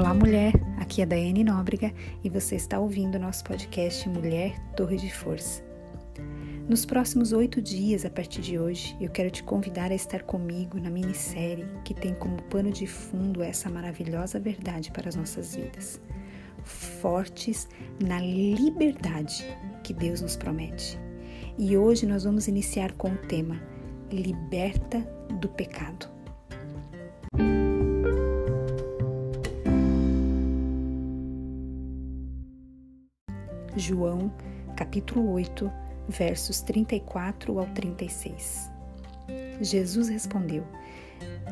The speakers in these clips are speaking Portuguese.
Olá, mulher. Aqui é Daiane Nóbrega e você está ouvindo nosso podcast Mulher Torre de Força. Nos próximos oito dias, a partir de hoje, eu quero te convidar a estar comigo na minissérie que tem como pano de fundo essa maravilhosa verdade para as nossas vidas. Fortes na liberdade que Deus nos promete. E hoje nós vamos iniciar com o tema Liberta do Pecado. João, capítulo 8, versos 34 ao 36. Jesus respondeu: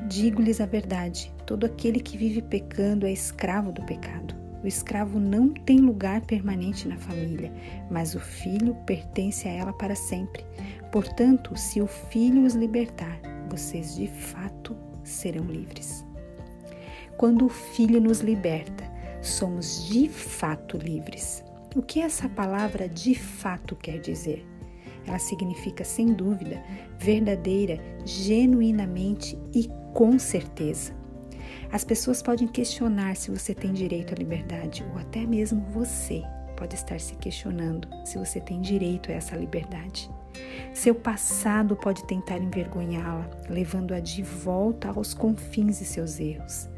Digo-lhes a verdade: todo aquele que vive pecando é escravo do pecado. O escravo não tem lugar permanente na família, mas o filho pertence a ela para sempre. Portanto, se o filho os libertar, vocês de fato serão livres. Quando o filho nos liberta, somos de fato livres. O que essa palavra de fato quer dizer? Ela significa, sem dúvida, verdadeira, genuinamente e com certeza. As pessoas podem questionar se você tem direito à liberdade, ou até mesmo você pode estar se questionando se você tem direito a essa liberdade. Seu passado pode tentar envergonhá-la, levando-a de volta aos confins de seus erros.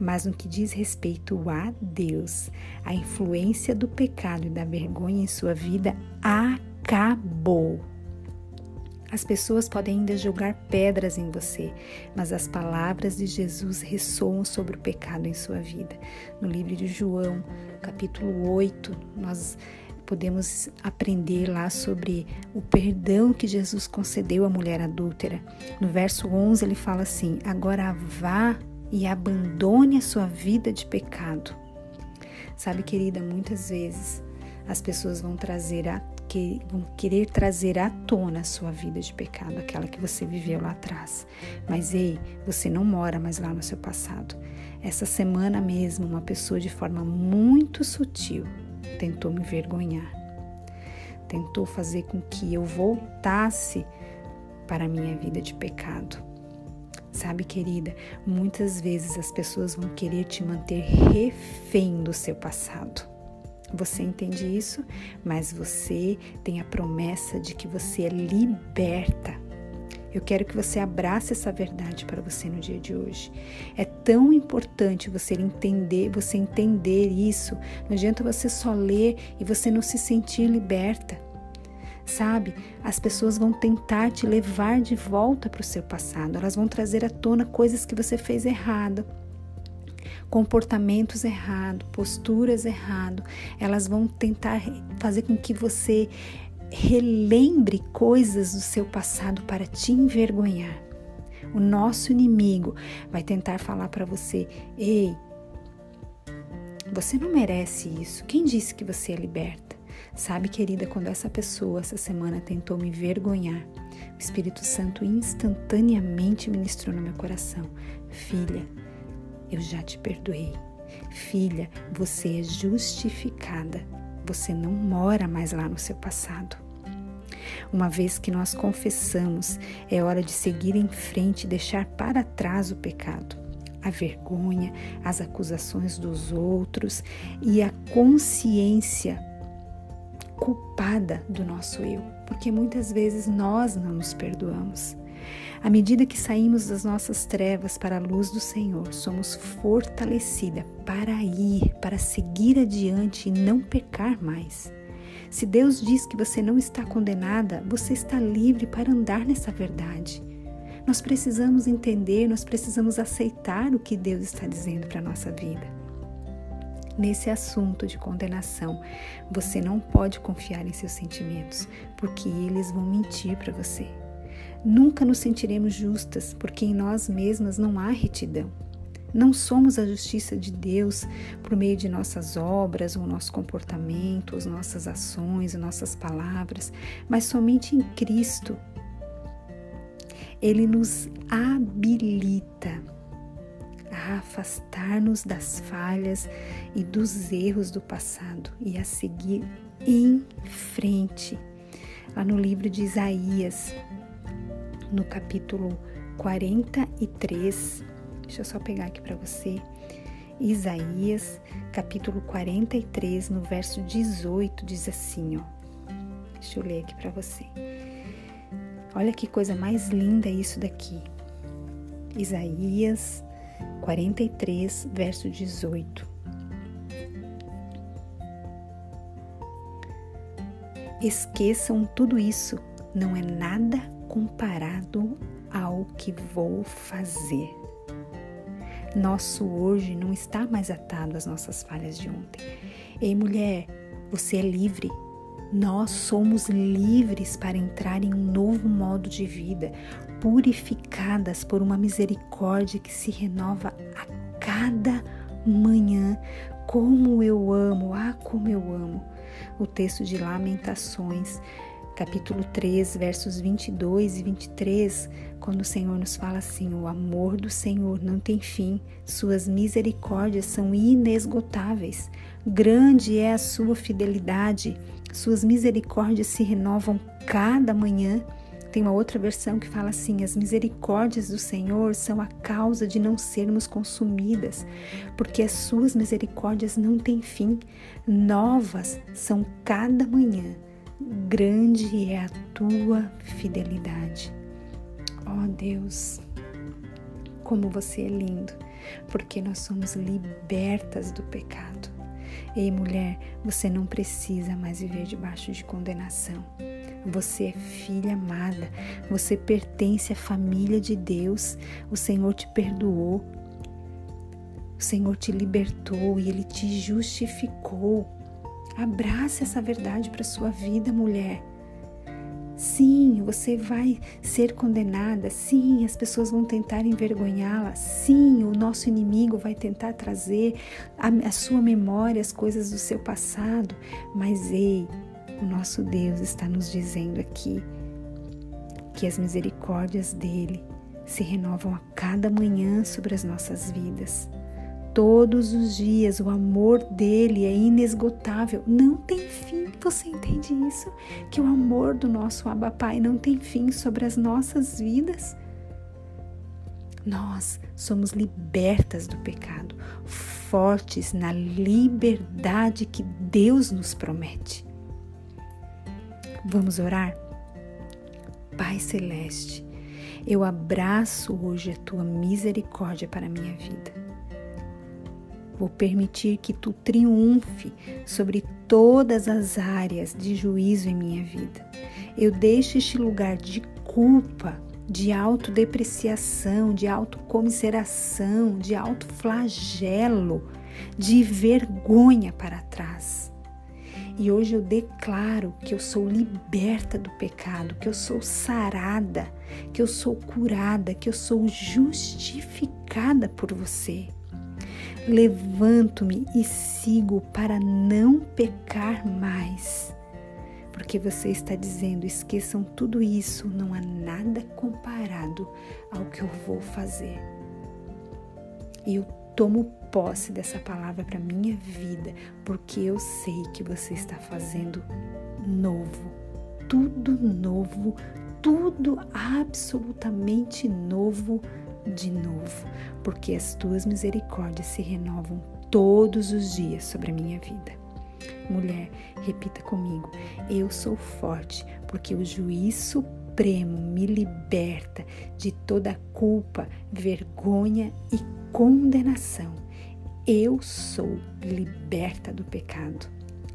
Mas no que diz respeito a Deus, a influência do pecado e da vergonha em sua vida acabou. As pessoas podem ainda jogar pedras em você, mas as palavras de Jesus ressoam sobre o pecado em sua vida. No livro de João, capítulo 8, nós podemos aprender lá sobre o perdão que Jesus concedeu à mulher adúltera. No verso 11 ele fala assim: Agora vá e abandone a sua vida de pecado. Sabe, querida, muitas vezes as pessoas vão trazer que vão querer trazer à tona a sua vida de pecado, aquela que você viveu lá atrás. Mas ei, você não mora mais lá no seu passado. Essa semana mesmo, uma pessoa de forma muito sutil tentou me envergonhar. Tentou fazer com que eu voltasse para a minha vida de pecado. Sabe, querida, muitas vezes as pessoas vão querer te manter refém do seu passado. Você entende isso, mas você tem a promessa de que você é liberta. Eu quero que você abrace essa verdade para você no dia de hoje. É tão importante você entender, você entender isso. Não adianta você só ler e você não se sentir liberta. Sabe, as pessoas vão tentar te levar de volta para o seu passado, elas vão trazer à tona coisas que você fez errado, comportamentos errados, posturas erradas. Elas vão tentar fazer com que você relembre coisas do seu passado para te envergonhar. O nosso inimigo vai tentar falar para você: ei, você não merece isso. Quem disse que você é liberta? Sabe, querida, quando essa pessoa essa semana tentou me vergonhar, o Espírito Santo instantaneamente ministrou no meu coração: Filha, eu já te perdoei. Filha, você é justificada. Você não mora mais lá no seu passado. Uma vez que nós confessamos, é hora de seguir em frente e deixar para trás o pecado, a vergonha, as acusações dos outros e a consciência culpada do nosso eu, porque muitas vezes nós não nos perdoamos. À medida que saímos das nossas trevas para a luz do Senhor, somos fortalecida para ir, para seguir adiante e não pecar mais. Se Deus diz que você não está condenada, você está livre para andar nessa verdade. Nós precisamos entender, nós precisamos aceitar o que Deus está dizendo para a nossa vida nesse assunto de condenação. Você não pode confiar em seus sentimentos, porque eles vão mentir para você. Nunca nos sentiremos justas, porque em nós mesmas não há retidão. Não somos a justiça de Deus por meio de nossas obras, ou nosso comportamento, as nossas ações, nossas palavras, mas somente em Cristo. Ele nos habilita a afastar-nos das falhas e dos erros do passado e a seguir em frente. Lá no livro de Isaías, no capítulo 43, deixa eu só pegar aqui para você. Isaías, capítulo 43, no verso 18, diz assim, ó. Deixa eu ler aqui para você. Olha que coisa mais linda isso daqui. Isaías 43, verso 18. Esqueçam tudo isso, não é nada comparado ao que vou fazer. Nosso hoje não está mais atado às nossas falhas de ontem. Ei, mulher, você é livre. Nós somos livres para entrar em um novo modo de vida, purificadas por uma misericórdia que se renova a cada manhã. Como eu amo, ah, como eu amo. O texto de Lamentações, capítulo 3, versos 22 e 23, quando o Senhor nos fala assim: O amor do Senhor não tem fim, suas misericórdias são inesgotáveis, grande é a sua fidelidade, suas misericórdias se renovam cada manhã. Tem uma outra versão que fala assim: as misericórdias do Senhor são a causa de não sermos consumidas, porque as suas misericórdias não têm fim, novas são cada manhã. Grande é a tua fidelidade. Ó oh Deus, como você é lindo, porque nós somos libertas do pecado. Ei, mulher, você não precisa mais viver debaixo de condenação. Você é filha amada, você pertence à família de Deus. O Senhor te perdoou, o Senhor te libertou e ele te justificou. Abraça essa verdade para sua vida, mulher. Sim, você vai ser condenada. Sim, as pessoas vão tentar envergonhá-la. Sim, o nosso inimigo vai tentar trazer a, sua memória as coisas do seu passado. Mas ei, o nosso Deus está nos dizendo aqui que as misericórdias dele se renovam a cada manhã sobre as nossas vidas. Todos os dias o amor dele é inesgotável, não tem fim. Você entende isso? Que o amor do nosso Abba Pai não tem fim sobre as nossas vidas? Nós somos libertas do pecado, fortes na liberdade que Deus nos promete. Vamos orar? Pai Celeste, eu abraço hoje a tua misericórdia para a minha vida. Vou permitir que tu triunfe sobre todas as áreas de juízo em minha vida. Eu deixo este lugar de culpa, de autodepreciação, de autocomiseração, de autoflagelo, de vergonha para trás. E hoje eu declaro que eu sou liberta do pecado, que eu sou sarada, que eu sou curada, que eu sou justificada por você. Levanto-me e sigo para não pecar mais. Porque você está dizendo: esqueçam tudo isso, não há nada comparado ao que eu vou fazer. E eu tomo posse dessa palavra para minha vida, porque eu sei que você está fazendo novo, tudo novo, tudo absolutamente novo de novo, porque as tuas misericórdias se renovam todos os dias sobre a minha vida. Mulher, repita comigo: eu sou forte, porque o juiz supremo me liberta de toda culpa, vergonha e condenação. Eu sou liberta do pecado.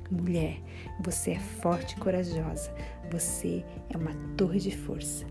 Mulher, você é forte e corajosa. Você é uma torre de força.